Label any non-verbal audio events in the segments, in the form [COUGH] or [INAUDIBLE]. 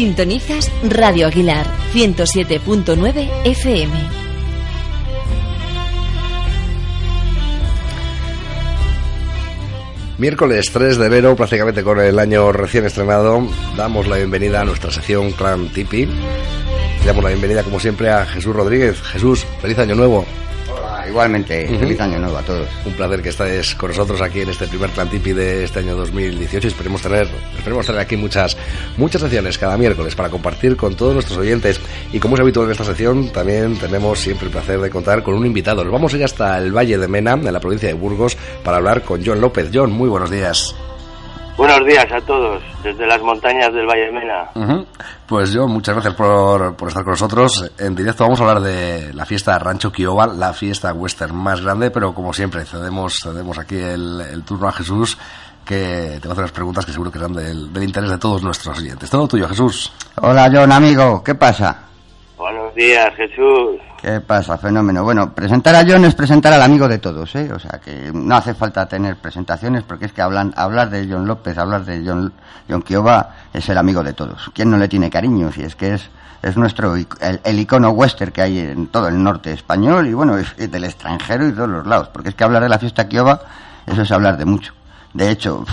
Sintonizas Radio Aguilar 107.9 FM. Miércoles 3 de enero, prácticamente con el año recién estrenado, damos la bienvenida a nuestra sección Clan Tipi. Damos la bienvenida, como siempre, a Jesús Rodríguez. Jesús, feliz año nuevo. Igualmente, feliz año nuevo a todos. Un placer que estés con nosotros aquí en este primer Clantipi de este año 2018 y esperemos tener, esperemos tener aquí muchas, muchas secciones cada miércoles para compartir con todos nuestros oyentes. Y como es habitual en esta sección, también tenemos siempre el placer de contar con un invitado. Nos vamos a ir hasta el Valle de Mena, en la provincia de Burgos, para hablar con John López. John, muy buenos días. Buenos días a todos, desde las montañas del Valle de Mena. Pues yo, muchas gracias por, por, estar con nosotros. En directo vamos a hablar de la fiesta Rancho Kiowa, la fiesta western más grande, pero como siempre, cedemos, cedemos aquí el, turno a Jesús, que te va a hacer unas preguntas que seguro que serán del, del interés de todos nuestros oyentes. Todo tuyo, Jesús. Hola, John, amigo, ¿qué pasa? Buenos días, Jesús. ¿Qué pasa? Fenómeno. Bueno, presentar a John es presentar al amigo de todos, ¿eh? O sea, que no hace falta tener presentaciones porque es que hablan, hablar de John López, hablar de John, John es el amigo de todos. ¿Quién no le tiene cariño? Si es que es, es nuestro, el, icono western que hay en todo el norte español y bueno, es, del extranjero y de todos los lados. Porque es que hablar de la fiesta Kiowa, eso es hablar de mucho. De hecho,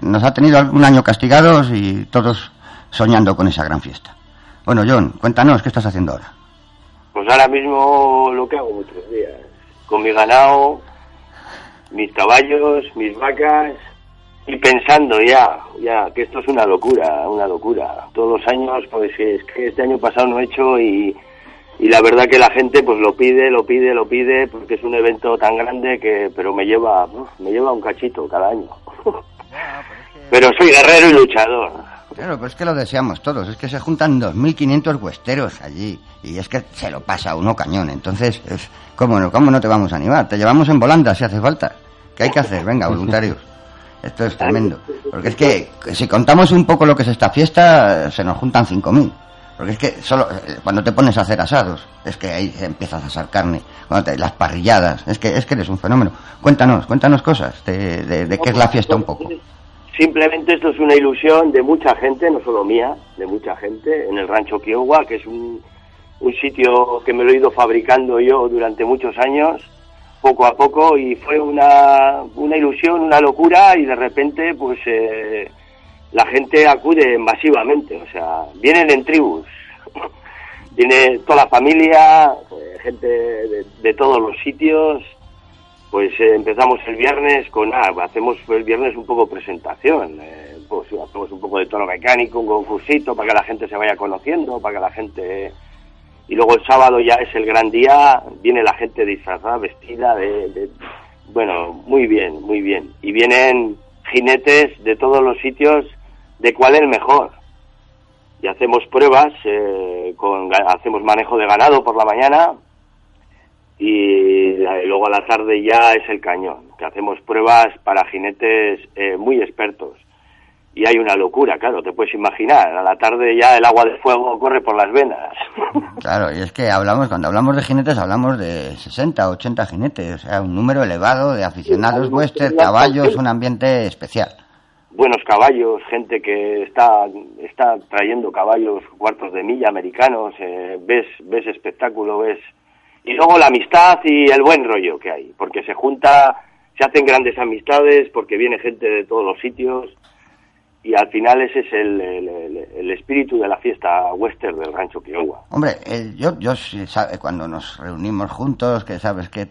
nos ha tenido algún año castigados y todos soñando con esa gran fiesta. Bueno, John, cuéntanos, ¿qué estás haciendo ahora? Pues ahora mismo lo que hago muchos días. Con mi ganado, mis caballos, mis vacas y pensando ya, ya, que esto es una locura, una locura. Todos los años, pues es que este año pasado no he hecho y, y la verdad que la gente pues lo pide, lo pide, lo pide, porque es un evento tan grande que, pero me lleva, me lleva un cachito cada año. [LAUGHS] Pero soy guerrero y luchador. Claro, pues es que lo deseamos todos. Es que se juntan 2.500 huesteros allí. Y es que se lo pasa uno cañón. Entonces, ¿cómo, no, ¿cómo no te vamos a animar? Te llevamos en volanda si hace falta. ¿Qué hay que hacer? Venga, [LAUGHS] voluntarios. Esto es tremendo. Porque es que si contamos un poco lo que es esta fiesta, se nos juntan 5.000. Porque es que solo eh, cuando te pones a hacer asados, es que ahí empiezas a asar carne. Cuando las parrilladas, es que, es que eres un fenómeno. Cuéntanos, cuéntanos cosas de, de qué es la fiesta un poco. Simplemente esto es una ilusión de mucha gente, no solo mía, de mucha gente, en el rancho Kiowa, que es un, un sitio que me lo he ido fabricando yo durante muchos años, poco a poco, y fue una, una ilusión, una locura, y de repente, pues, eh, la gente acude masivamente, o sea, vienen en tribus, [LAUGHS] viene toda la familia, eh, gente de todos los sitios, pues eh, empezamos el viernes con, ah, hacemos el viernes un poco presentación, eh, pues hacemos un poco de tono mecánico, un concursito para que la gente se vaya conociendo, para que la gente... Y luego el sábado ya es el gran día, viene la gente disfrazada, vestida de, Bueno, muy bien, muy bien. Y vienen jinetes de todos los sitios, de cuál es el mejor. Y hacemos pruebas, eh, con, hacemos manejo de ganado por la mañana, y luego a la tarde ya es el cañón, que hacemos pruebas para jinetes eh, muy expertos. Y hay una locura, claro, te puedes imaginar, a la tarde ya el agua de fuego corre por las venas. [LAUGHS] Claro, y es que hablamos, cuando hablamos de jinetes, hablamos de 60, 80 jinetes, o sea, un número elevado de aficionados western, caballos, un ambiente especial. Buenos caballos, gente que está, está trayendo caballos cuartos de milla americanos, eh, ves, ves espectáculo, ves y luego la amistad y el buen rollo que hay, porque se junta, se hacen grandes amistades, porque viene gente de todos los sitios y al final ese es el, el, espíritu de la fiesta western del rancho Kiowa. Hombre, eh, yo, yo cuando nos reunimos juntos, que sabes que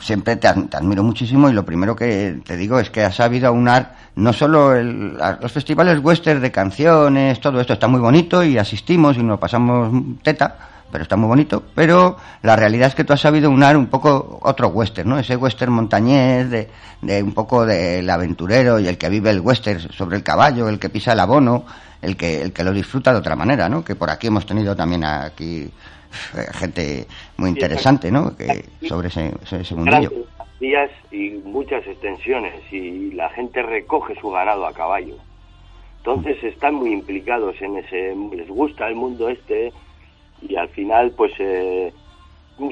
siempre te, admiro muchísimo y lo primero que te digo es que has sabido aunar no solo los festivales western de canciones, todo esto está muy bonito y asistimos y nos pasamos teta, pero está muy bonito. Pero la realidad es que tú has sabido unar un poco otro western, ¿no? Ese western montañés, de, de un poco del aventurero y el que vive el western sobre el caballo, el que pisa el abono, el que, el que lo disfruta de otra manera, ¿no? Que por aquí hemos tenido también aquí eh, gente muy interesante, ¿no? Que, sobre ese, ese mundillo. Días y muchas extensiones y la gente recoge su ganado a caballo. Entonces están muy implicados en ese, les gusta el mundo este, y al final pues eh,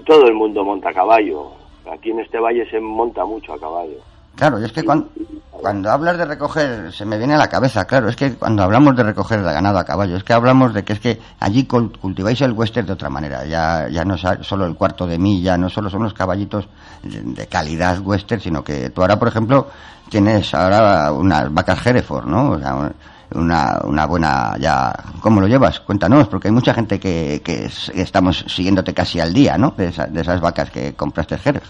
todo el mundo monta a caballo. Aquí en este valle se monta mucho a caballo. Claro, y es que cuando, cuando hablas de recoger, se me viene a la cabeza, claro, es que cuando hablamos de recoger el ganado a caballo, es que hablamos de que es que allí cultiváis el western de otra manera, ya, ya no es solo el cuarto de milla, no solo son los caballitos de, calidad western, sino que tú ahora, por ejemplo, tienes ahora unas vacas Hereford, ¿no? O sea, una, una buena ya cómo lo llevas cuéntanos porque hay mucha gente que, que estamos siguiéndote casi al día no de, de esas vacas que compraste Jerez.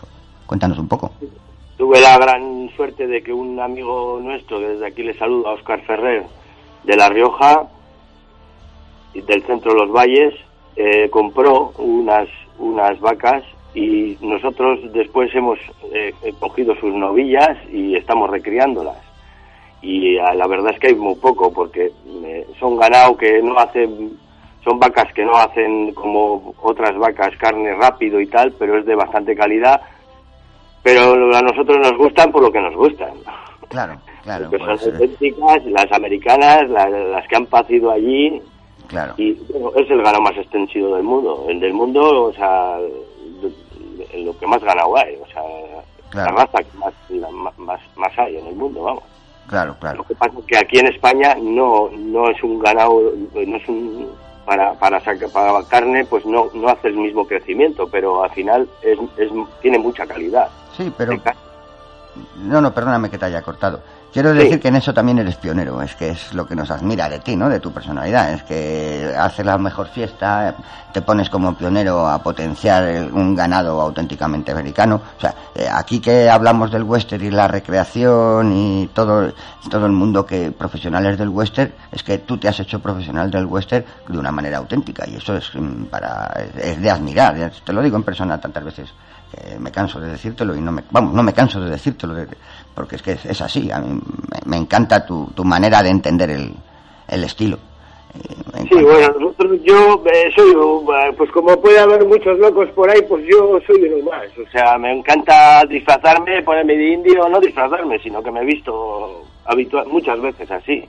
Cuéntanos un poco. Tuve la gran suerte de que un amigo nuestro desde aquí le saludo a Oscar Ferrer de La Rioja del centro de los Valles eh, compró unas unas vacas y nosotros después hemos eh, cogido sus novillas y estamos recriándolas y la verdad es que hay muy poco porque eh, son ganado que no hacen son vacas que no hacen como otras vacas carne rápido y tal pero es de bastante calidad pero a nosotros nos gustan por lo que nos gustan. Claro claro son auténticas las americanas las, que han pacido allí claro. y es el ganado más extensivo del mundo el del mundo o sea lo que más ganado hay o sea la raza que más, más más hay en el mundo vamos Claro, claro. Lo que pasa es que aquí en España no, no es un ganado, no es un, para, para, sacar, para carne, pues no, no hace el mismo crecimiento, pero al final es, es, tiene mucha calidad. Sí, pero... No, no, perdóname que te haya cortado. Quiero decir que en eso también eres pionero, es que es lo que nos admira de ti, ¿no? De tu personalidad, es que haces la mejor fiesta, te pones como pionero a potenciar un ganado auténticamente americano. O sea, eh, aquí que hablamos del western y la recreación y todo, todo el mundo que profesionales del western, es que tú te has hecho profesional del western de una manera auténtica y eso es mm, para es de admirar. Te lo digo en persona tantas veces me canso de decírtelo y no me, vamos, no me canso de decírtelo porque es que es, así. A mí me, encanta tu, tu, manera de entender el, el estilo. Eh, sí, bueno, yo eh, soy, eh, pues como puede haber muchos locos por ahí, pues yo soy uno más. O sea, me encanta disfrazarme, ponerme de indio, no disfrazarme, sino que me he visto habitual, muchas veces así.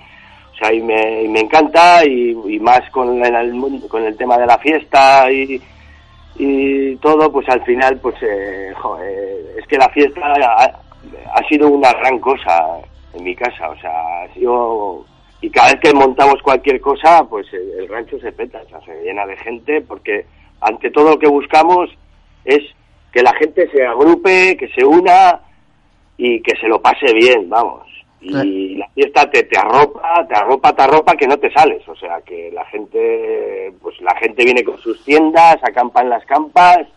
O sea, y me, y me encanta, y, y más con el, con el tema de la fiesta y, y todo, pues al final, pues eh, es que la fiesta ha, sido una gran cosa en mi casa, o sea, ha sido... Y cada vez que montamos cualquier cosa, pues el, rancho se peta, o sea, se llena de gente, porque ante todo lo que buscamos es que la gente se agrupe, que se una y que se lo pase bien, vamos y la fiesta te, te arropa, te arropa, te arropa que no te sales, o sea que la gente, pues la gente viene con sus tiendas, acampan las campas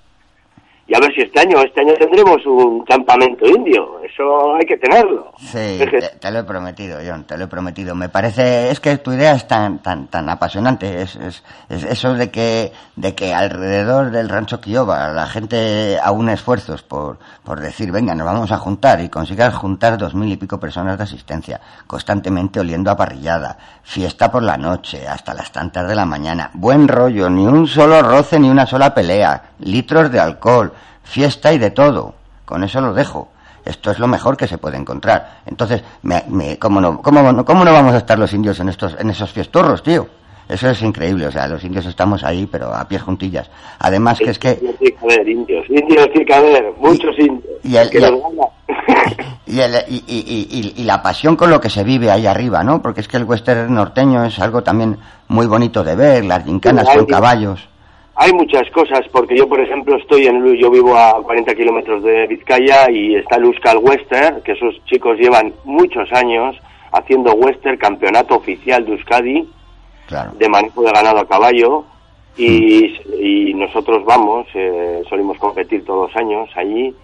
y a ver si este año, este año tendremos un campamento indio, eso hay que tenerlo. Sí, te, lo he prometido, John, te lo he prometido. Me parece, es que tu idea es tan, tan, tan apasionante, es, es, eso de que, de que alrededor del rancho Quioba la gente aúne esfuerzos por, por decir, venga, nos vamos a juntar y consigas juntar dos mil y pico personas de asistencia, constantemente oliendo a parrillada, fiesta por la noche, hasta las tantas de la mañana, buen rollo, ni un solo roce ni una sola pelea, litros de alcohol, fiesta y de todo. Con eso lo dejo. Esto es lo mejor que se puede encontrar. Entonces, me, ¿cómo, no, cómo, no, ¿cómo no vamos a estar los indios en, estos, en esos fiestorros, tío? Eso es increíble, o sea, los indios estamos ahí, pero a pies juntillas. Además que es que... Tiene que haber indios, indios tiene que haber, muchos indios. Y, el, [LAUGHS] y, el, y, y, y, la pasión con lo que se vive ahí arriba, ¿no? Porque es que el western norteño es algo también muy bonito de ver, las gincanas con caballos. Hay muchas cosas, porque yo, por ejemplo, estoy en, yo vivo a 40 kilómetros de Vizcaya y está el Euskal Western, que esos chicos llevan muchos años haciendo western, campeonato oficial de Euskadi Claro. de manejo de ganado a caballo y, y nosotros vamos, eh, solimos competir todos los años allí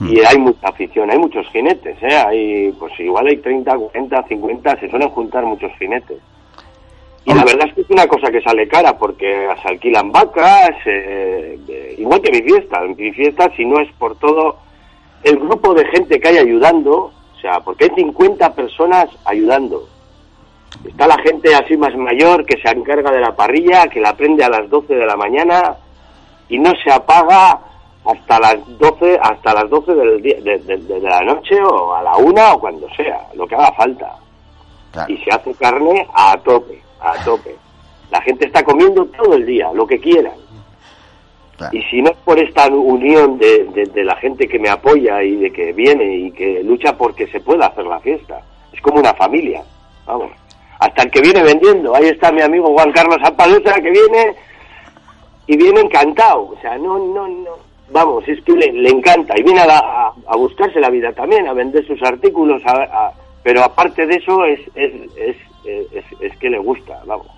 y hay mucha afición, hay muchos jinetes, ¿eh? hay, pues igual hay 30, 40, 50, se suelen juntar muchos jinetes. Y la verdad es que es una cosa que sale cara porque se alquilan vacas, eh, eh, igual que mi fiesta. En mi fiesta, si no es por todo el grupo de gente que hay ayudando, o sea, porque hay 50 personas ayudando. Está la gente así más mayor que se encarga de la parrilla, que la prende a las 12 de la mañana y no se apaga hasta las 12, hasta las 12 del día, de, de- de la noche o a la una o cuando sea, lo que haga falta. Claro. Y se hace carne a tope, a tope. La gente está comiendo todo el día, lo que quieran. claro. Y si no es por esta unión de, de- de la gente que me apoya y de que viene y que lucha porque se pueda hacer la fiesta, es como una familia, vamos. Hasta el que viene vendiendo, ahí está mi amigo Juan Carlos Apaluza que viene y viene encantado, o sea, no, no, no, vamos, es que le, le encanta y viene a, la- a- a buscarse la vida también, a vender sus artículos, a- a- pero aparte de eso es, es, es, es, es que le gusta, vamos.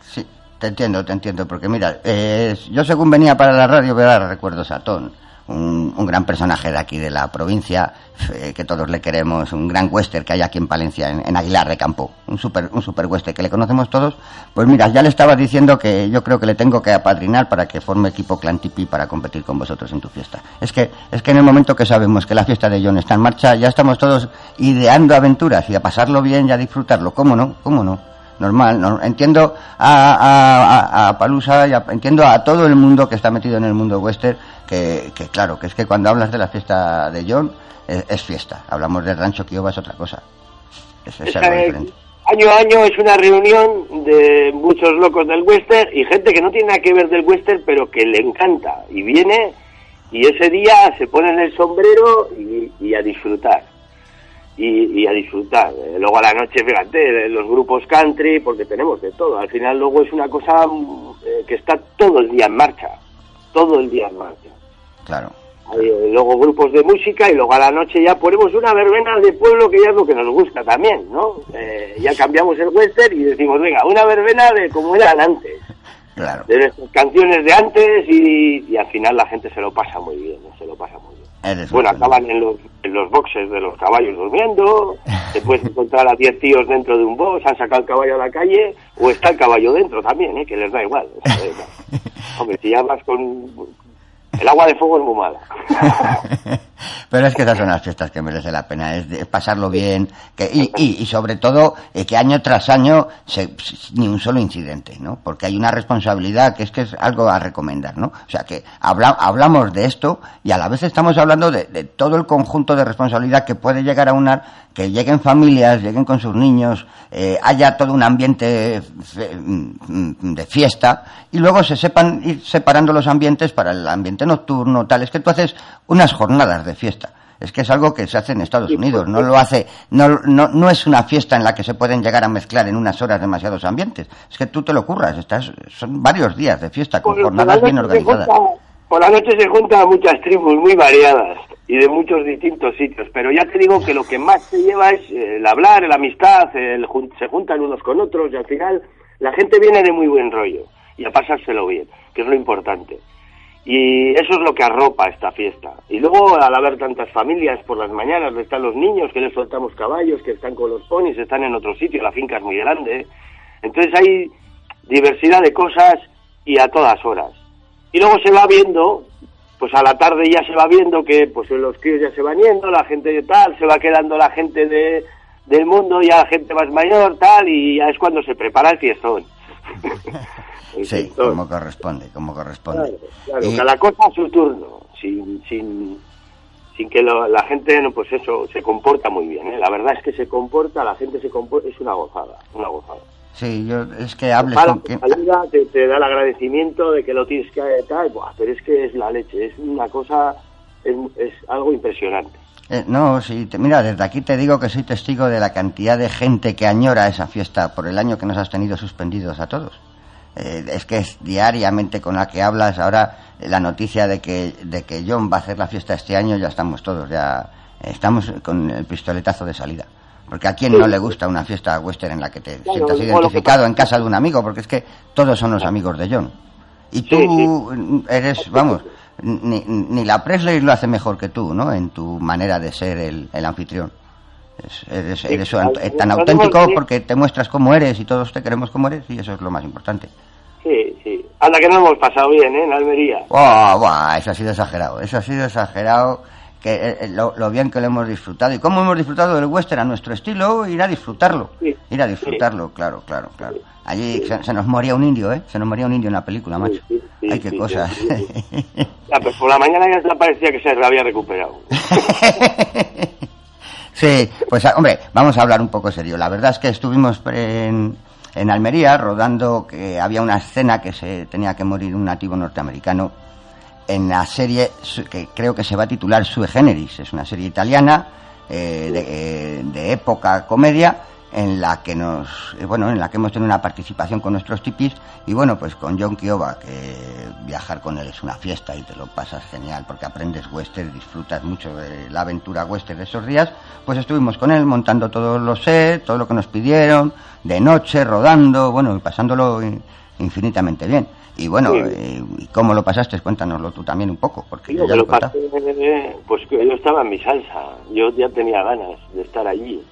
Sí, te entiendo, te entiendo, porque mira, eh, yo según venía para la radio, ¿verdad? recuerdo Satón, un, un gran personaje de aquí de la provincia, eh, que todos le queremos, un gran western que hay aquí en Palencia, en, Aguilar de Campo, un super, un super western que le conocemos todos, pues mira, ya le estaba diciendo que yo creo que le tengo que apadrinar para que forme equipo Clan Tipi para competir con vosotros en tu fiesta. Es que, es que en el momento que sabemos que la fiesta de John está en marcha, ya estamos todos ideando aventuras y a pasarlo bien y a disfrutarlo, ¿cómo no? ¿Cómo no? Normal. no- entiendo a, a, a- a Palusa y a- entiendo a todo el mundo que está metido en el mundo western que, que claro, que es que cuando hablas de la fiesta de John es, es fiesta. Hablamos del rancho Kiowa es otra cosa. Es, algo diferente. año a año es una reunión de muchos locos del western y gente que no tiene nada que ver del western pero que le encanta y viene y ese día se ponen el sombrero y, y a disfrutar y, y a disfrutar Eh, luego a la noche fíjate los grupos country porque tenemos de todo al final luego es una cosa mm, eh, que está todo el día en marcha todo el día en marcha Claro. eh, luego grupos de música y luego a la noche ya ponemos una verbena de pueblo que ya es lo que nos gusta también, ¿no? Eh, ya cambiamos el western y decimos, venga, una verbena de como eran antes, [LAUGHS] Claro. de nuestras canciones de antes y, y al final la gente se lo pasa muy bien, ¿no? se lo pasa muy bien. Eres Bueno, acaban en los, los boxes de los caballos durmiendo, te puedes encontrar a 10 tíos dentro de un box, han sacado el caballo a la calle, o está el caballo dentro también, ¿eh? que les da igual. Eh. [LAUGHS] Hombre, si ya vas con... El agua de fuego es muy mala. [LAUGHS] Pero es que esas son las fiestas que merece la pena, es de pasarlo bien, que, y, y, y sobre todo eh, que año tras año se- ni un solo incidente, ¿no? Porque hay una responsabilidad que es que es algo a recomendar, ¿no? O sea que habla- hablamos de esto y a la vez estamos hablando de, de todo el conjunto de responsabilidad que puede llegar a unar, que lleguen familias, lleguen con sus niños, eh, haya todo un ambiente fe- mm, de fiesta y luego se sepan ir separando los ambientes para el ambiente nocturno, tal. Es que tú haces unas jornadas de fiesta. Es que es algo que se hace en Estados Unidos, no lo hace, no, no, no es una fiesta en la que se pueden llegar a mezclar en unas horas demasiados ambientes. Es que tú te lo curras, estás, son varios días de fiesta con jornadas bien organizadas. Por la noche se juntan muchas tribus muy variadas y de muchos distintos sitios, pero ya te digo que lo que más se lleva es eh, el hablar, la amistad, el se juntan unos con otros y al final la gente viene de muy buen rollo y a pasárselo bien, que es lo importante. Y eso es lo que arropa esta fiesta. Y luego, al haber tantas familias por las mañanas, están los niños que les soltamos caballos, que están con los ponis, están en otro sitio, la finca es muy grande. Entonces hay diversidad de cosas y a todas horas. Y luego se va viendo, pues a la tarde ya se va viendo que pues los críos ya se van yendo, la gente de tal, se va quedando la gente de, del mundo, ya la gente más mayor, tal, y ya es cuando se prepara el fiestón. [LAUGHS] El Sí, fiestón. como corresponde, como corresponde. Claro, claro, Y- cada cosa a su turno, sin, sin, sin que lo- la gente, pues eso, se comporta muy bien. ¿eh? La verdad es que se comporta, la gente se comporta, es una gozada, una gozada. Sí, yo, es que hables Para, con quien... te da el agradecimiento de que lo tienes que tal, buah, pero es que es la leche, es una cosa, es, es algo impresionante. Eh, no, sí, te- mira, desde aquí te digo que soy testigo de la cantidad de gente que añora esa fiesta por el año que nos has tenido suspendidos a todos. Eh, es que es diariamente con la que hablas. Ahora eh, la noticia de que, de que John va a hacer la fiesta este año, ya estamos todos, ya estamos con el pistoletazo de salida. Porque a quién no le gusta una fiesta western en la que te sientas identificado en casa de un amigo, porque es que todos son los amigos de John. Y tú eres, vamos, ni, ni, la Presley lo hace mejor que tú, ¿no? En tu manera de ser el, el anfitrión. eres, eres tan auténtico porque te muestras como eres y todos te queremos como eres y eso es lo más importante. Sí, sí. Anda que no hemos pasado bien, ¿eh? En Almería. eso ha sido exagerado. Eso ha sido exagerado. Que eh, eh, lo, bien que lo hemos disfrutado. ¿Y cómo hemos disfrutado del western a nuestro estilo? Ir a disfrutar,lo Ir a disfrutarlo, claro, claro, claro. Allí se, nos moría un indio, ¿eh? Se nos moría un indio en la película, macho. Ay, qué cosas. Pues por la mañana ya parecía que se había recuperado. [LAUGHS] sí, pues hombre, vamos a hablar un poco serio. La verdad es que estuvimos en en Almería, rodando que había una escena que se tenía que morir un nativo norteamericano en la serie que creo que se va a titular Sue Generis, es una serie italiana eh, de, de, época comedia en la que nos eh, bueno en la que hemos tenido una participación con nuestros tipis y bueno pues con John Kioba que viajar con él es una fiesta y te lo pasas genial porque aprendes western disfrutas mucho de la aventura western de esos días pues estuvimos con él montando todos los sets todo lo que nos pidieron de noche rodando bueno y pasándolo infinitamente bien y bueno eh, cómo lo pasaste cuéntanoslo tú también un poco porque yo ya lo, pasé, pues que yo estaba en mi salsa yo ya tenía ganas de estar allí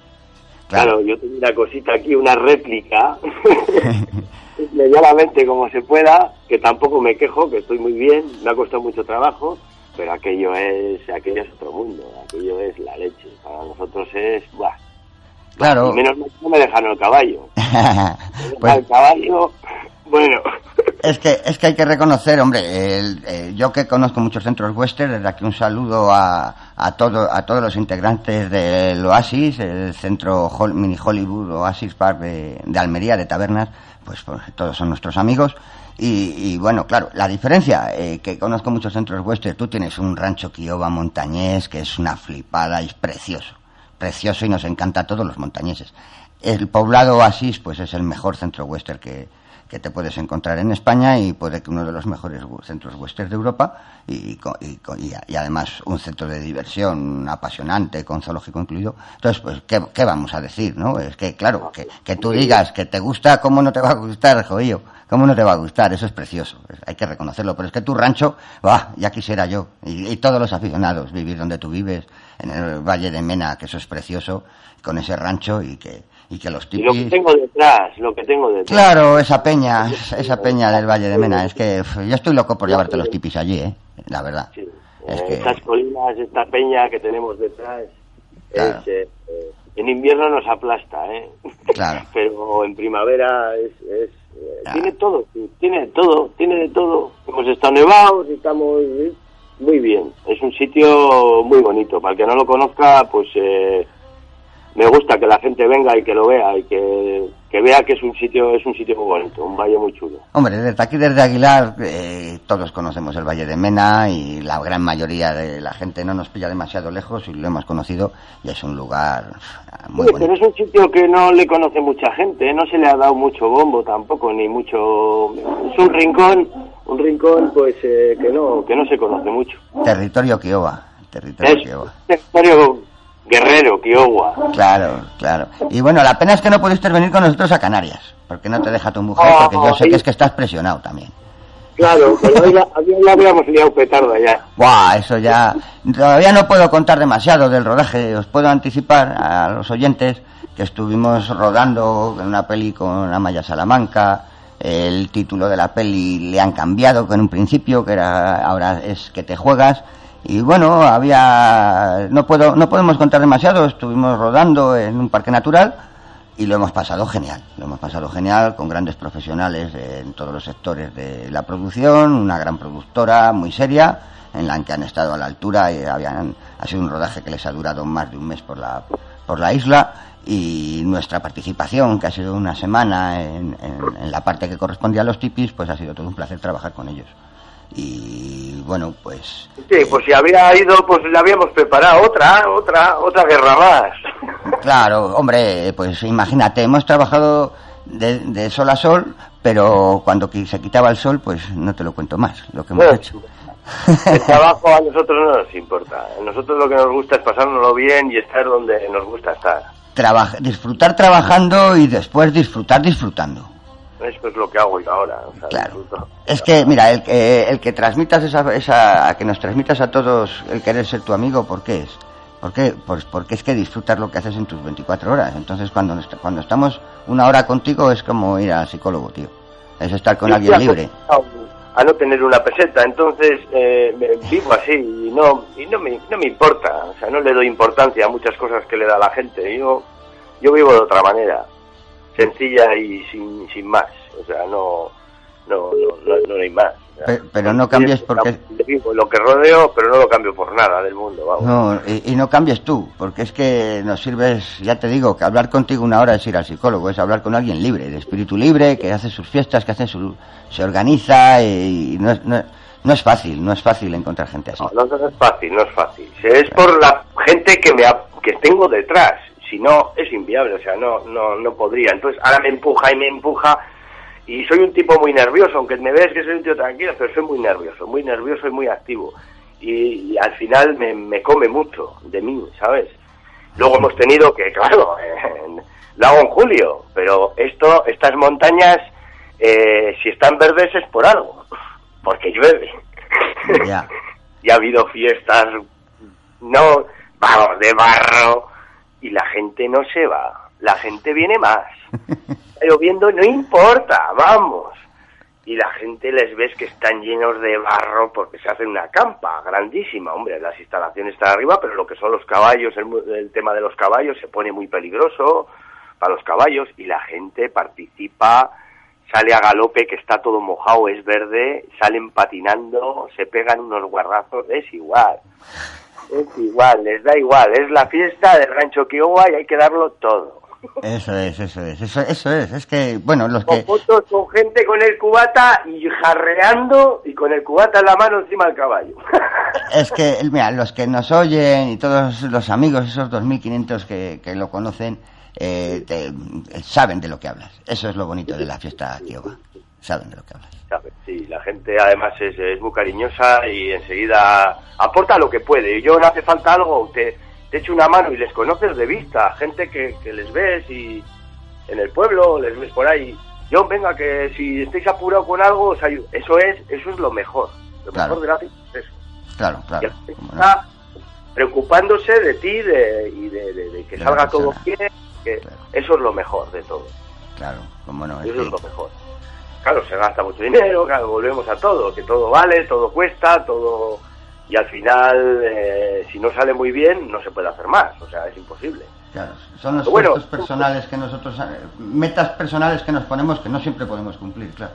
Claro, yo tengo una cosita aquí, una réplica, [LAUGHS] [LAUGHS] medianamente como se pueda, que tampoco me quejo, que estoy muy bien, me ha costado mucho trabajo, pero aquello es, aquello es otro mundo, aquello es la leche. Para nosotros es, ¡buah! Claro. Y menos mal no me dejan el caballo. [LAUGHS] pues... El caballo, bueno. Es que, es que hay que reconocer, hombre, eh, yo que conozco muchos centros western, desde aquí un saludo a, a, todo, a todos los integrantes del Oasis, el centro Mini Hollywood Oasis Park de, Almería, de Tabernas, pues, pues, todos son nuestros amigos. Y, bueno, claro, la diferencia, eh, que conozco muchos centros western, tú tienes un rancho Kiowa montañés que es una flipada y es precioso, precioso y nos encanta a todos los montañeses. El poblado Oasis, pues es el mejor centro western que, que te puedes encontrar en España y puede que uno de los mejores centros western de Europa y, y, además un centro de diversión apasionante, con zoológico incluido. Entonces, pues, ¿qué, vamos a decir, no? Es que, claro, que, que tú digas que te gusta, ¿cómo no te va a gustar, joillo? ¿Cómo no te va a gustar? Eso es precioso, hay que reconocerlo. Pero es que tu rancho, bah, ya quisiera yo, y, todos los aficionados, vivir donde tú vives, en el Valle de Mena, que eso es precioso, con ese rancho y que, y que los tipis... lo que tengo detrás, lo que tengo detrás. Claro, esa peña, esa peña del Valle de Mena, es que yo estoy loco por llevarte los tipis allí, ¿eh? La verdad. Sí. Estas colinas, esta peña que tenemos detrás, es, eh, en invierno nos aplasta, ¿eh? Claro. [LAUGHS] Pero en primavera es... es eh, Tiene todo, tiene todo, tiene de todo. Hemos estado nevados, estamos muy bien. Es un sitio muy bonito. Para el que no lo conozca, pues... Eh, me gusta que la gente venga y que lo vea y que, vea que es un sitio es un sitio muy bonito, un valle muy chulo. Hombre, desde aquí, desde Aguilar, eh, todos conocemos el Valle de Mena y la gran mayoría de la gente no nos pilla demasiado lejos y lo hemos conocido y es un lugar muy sí, Pero es un sitio que no le conoce mucha gente, no se le ha dado mucho bombo tampoco, ni mucho... Es un rincón, un rincón pues eh, que no que no se conoce mucho. Territorio Kiowa. Territorio Kiowa. Territorio Guerrero, Kiowa. Claro, claro. Y bueno, la pena es que no pudiste venir con nosotros a Canarias, porque no te deja tu mujer, porque yo sé que es que estás presionado también. Claro, pero ya, ya habíamos liado petardo ya. Buah, eso ya... Todavía no puedo contar demasiado del rodaje. Os puedo anticipar a los oyentes que estuvimos rodando en una peli con Amaya Salamanca. El título de la peli le han cambiado con un principio, que era ahora es que te juegas y bueno, había no puedo no podemos contar demasiado, estuvimos rodando en un parque natural y lo hemos pasado genial, lo hemos pasado genial con grandes profesionales en todos los sectores de la producción, una gran productora muy seria en la que han estado a la altura y habían ha sido un rodaje que les ha durado más de un mes por la por la isla. Y nuestra participación, que ha sido una semana en, en la parte que correspondía a los tipis, pues ha sido todo un placer trabajar con ellos y bueno pues sí pues si había ido pues le habíamos preparado otra otra otra guerra más. [LAUGHS] Claro hombre pues imagínate hemos trabajado de, sol a sol pero cuando se quitaba el sol pues no te lo cuento más lo que hemos hecho. el [LAUGHS] trabajo a nosotros no nos importa. A nosotros lo que nos gusta es pasárnoslo bien y estar donde nos gusta estar. Traba- disfrutar trabajando y después disfrutar disfrutando. Esto es lo que hago yo ahora. o sea, Claro. Es que, mira, el que, el que transmitas esa, esa, que nos transmitas a todos el querer ser tu amigo, ¿por qué es? ¿Por qué? Pues porque es que disfrutas lo que haces en tus 24 horas. Entonces, cuando, nos- cuando estamos una hora contigo es como ir al psicólogo, tío. Es estar con alguien libre. A no tener una peseta, entonces eh, me- vivo así y no y no me, no me importa, o sea, no le doy importancia a muchas cosas que le da la gente. Yo yo vivo de otra manera, sencilla y sin, sin más, o sea, no no no no, no hay más. o sea, Pe- pero no cambies porque- lo que rodeo, pero no lo cambio por nada del mundo, vamos. No, y, y no cambies tú, porque es que nos sirves, ya te digo, que hablar contigo una hora es ir al psicólogo, es hablar con alguien libre, de espíritu libre, que hace sus fiestas, que hace su, se organiza y, no, es, no, no es fácil, no es fácil encontrar gente así. No, no, no es fácil, no es fácil. Es por la gente que me ha- que tengo detrás. Si no, es inviable, o sea, no, no, no podría. Entonces, ahora me empuja y me empuja. Y soy un tipo muy nervioso, aunque me ves que soy un tío tranquilo, pero soy muy nervioso, muy nervioso y muy activo. Y, y al final me, me come mucho de mí, ¿sabes? Luego hemos tenido que, claro, [LAUGHS] lo hago en julio, pero esto, estas montañas, eh, si están verdes es por algo, porque llueve. Ya. [LAUGHS] y ha habido fiestas, no, vamos, de barro, y la gente no se va, la gente viene más. Lloviendo, no importa, vamos. Y la gente les ves que están llenos de barro porque se hace una campa grandísima. Hombre, las instalaciones están arriba, pero lo que son los caballos, el, el tema de los caballos se pone muy peligroso para los caballos y la gente participa, sale a galope que está todo mojado, es verde, salen patinando, se pegan unos guarrazos, es igual. Es igual, les da igual, es la fiesta del rancho Kiowa y hay que darlo todo. Eso es, eso es, eso, eso es, es que, bueno, los Con que... fotos con gente con el cubata y jarreando y con el cubata en la mano encima del caballo. [LAUGHS] Es que, mira, los que nos oyen y todos los amigos, esos 2.500 que, que lo conocen, eh, te- saben de lo que hablas. Eso es lo bonito de la fiesta Kiowa. Saben de lo que hablas. ¿Sabes? Sí, la gente además es, es muy cariñosa y enseguida aporta lo que puede. Yo no hace falta algo, te, te echo una mano y les conoces de vista, gente que, que les ves y en el pueblo, les ves por ahí. Yo, venga, que si estáis apurados con algo, os ayudo. Eso es, eso es lo mejor. Lo Claro. mejor de la fiesta es eso. Claro, Y claro. la gente está preocupándose de ti de, y de, de- de que salga todo bien. Que Claro. Eso es lo mejor de todo. Claro, cómo no. es Eso es que- lo mejor. Claro, se gasta mucho dinero, claro, volvemos a todo, que todo vale, todo cuesta, todo... Y al final, eh, si no sale muy bien, no se puede hacer más, o sea, es imposible. Claro, son los Bueno, personales que nosotros, eh, metas personales que nos ponemos que no siempre podemos cumplir, claro.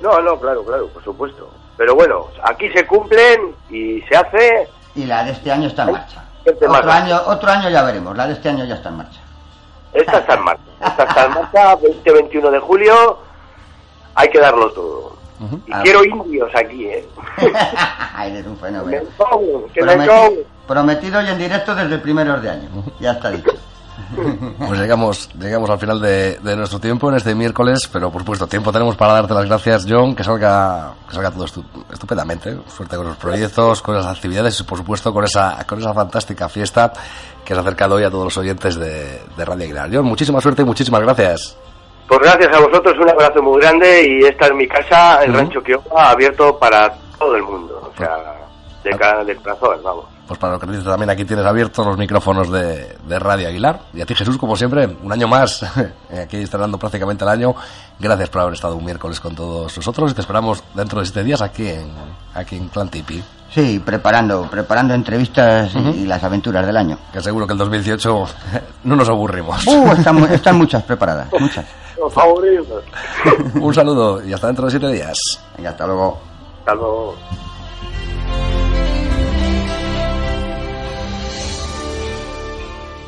No, no, claro, claro, por supuesto. Pero bueno, aquí se cumplen y se hace... Y la de este año está en marcha. Gente Otro año, otro año ya veremos, la de este año ya está en marcha. Esta está en marcha, esta está en marcha, 20-21 de julio, hay que darlo todo. Y Ah. quiero indios aquí, ¿eh? [LAUGHS] Eres un Me fenómeno. pongo, que me Prometi- pongo. prometido y en directo desde primeros de año. Ya está dicho. [LAUGHS] Pues llegamos, llegamos al final de, de nuestro tiempo en este miércoles, pero por supuesto, tiempo tenemos para darte las gracias, John, que salga, que salga todo estu- estupendamente. Suerte con los proyectos, con las actividades y por supuesto con esa, con esa fantástica fiesta que has acercado hoy a todos los oyentes de, de Radio Aguilar. John, muchísima suerte y muchísimas gracias. Pues gracias a vosotros, un abrazo muy grande y esta es mi casa, el Rancho Kiowa, abierto para todo el mundo, o sea, de, ca- de corazón, vamos. Pues para lo que dices también aquí tienes abiertos los micrófonos de, de Radio Aguilar. Y a ti Jesús, como siempre, un año más, [LAUGHS] aquí estrenando prácticamente el año. Gracias por haber estado un miércoles con todos nosotros y te esperamos dentro de siete días aquí en, aquí en Clan Tipi. Sí, preparando, preparando entrevistas y, y las aventuras del año. Que seguro que el 2018 [LAUGHS] no nos aburrimos. Uh, están, están [LAUGHS] muchas preparadas, muchas. Los favoritos. un saludo y hasta dentro de siete días. Y hasta luego. Hasta luego.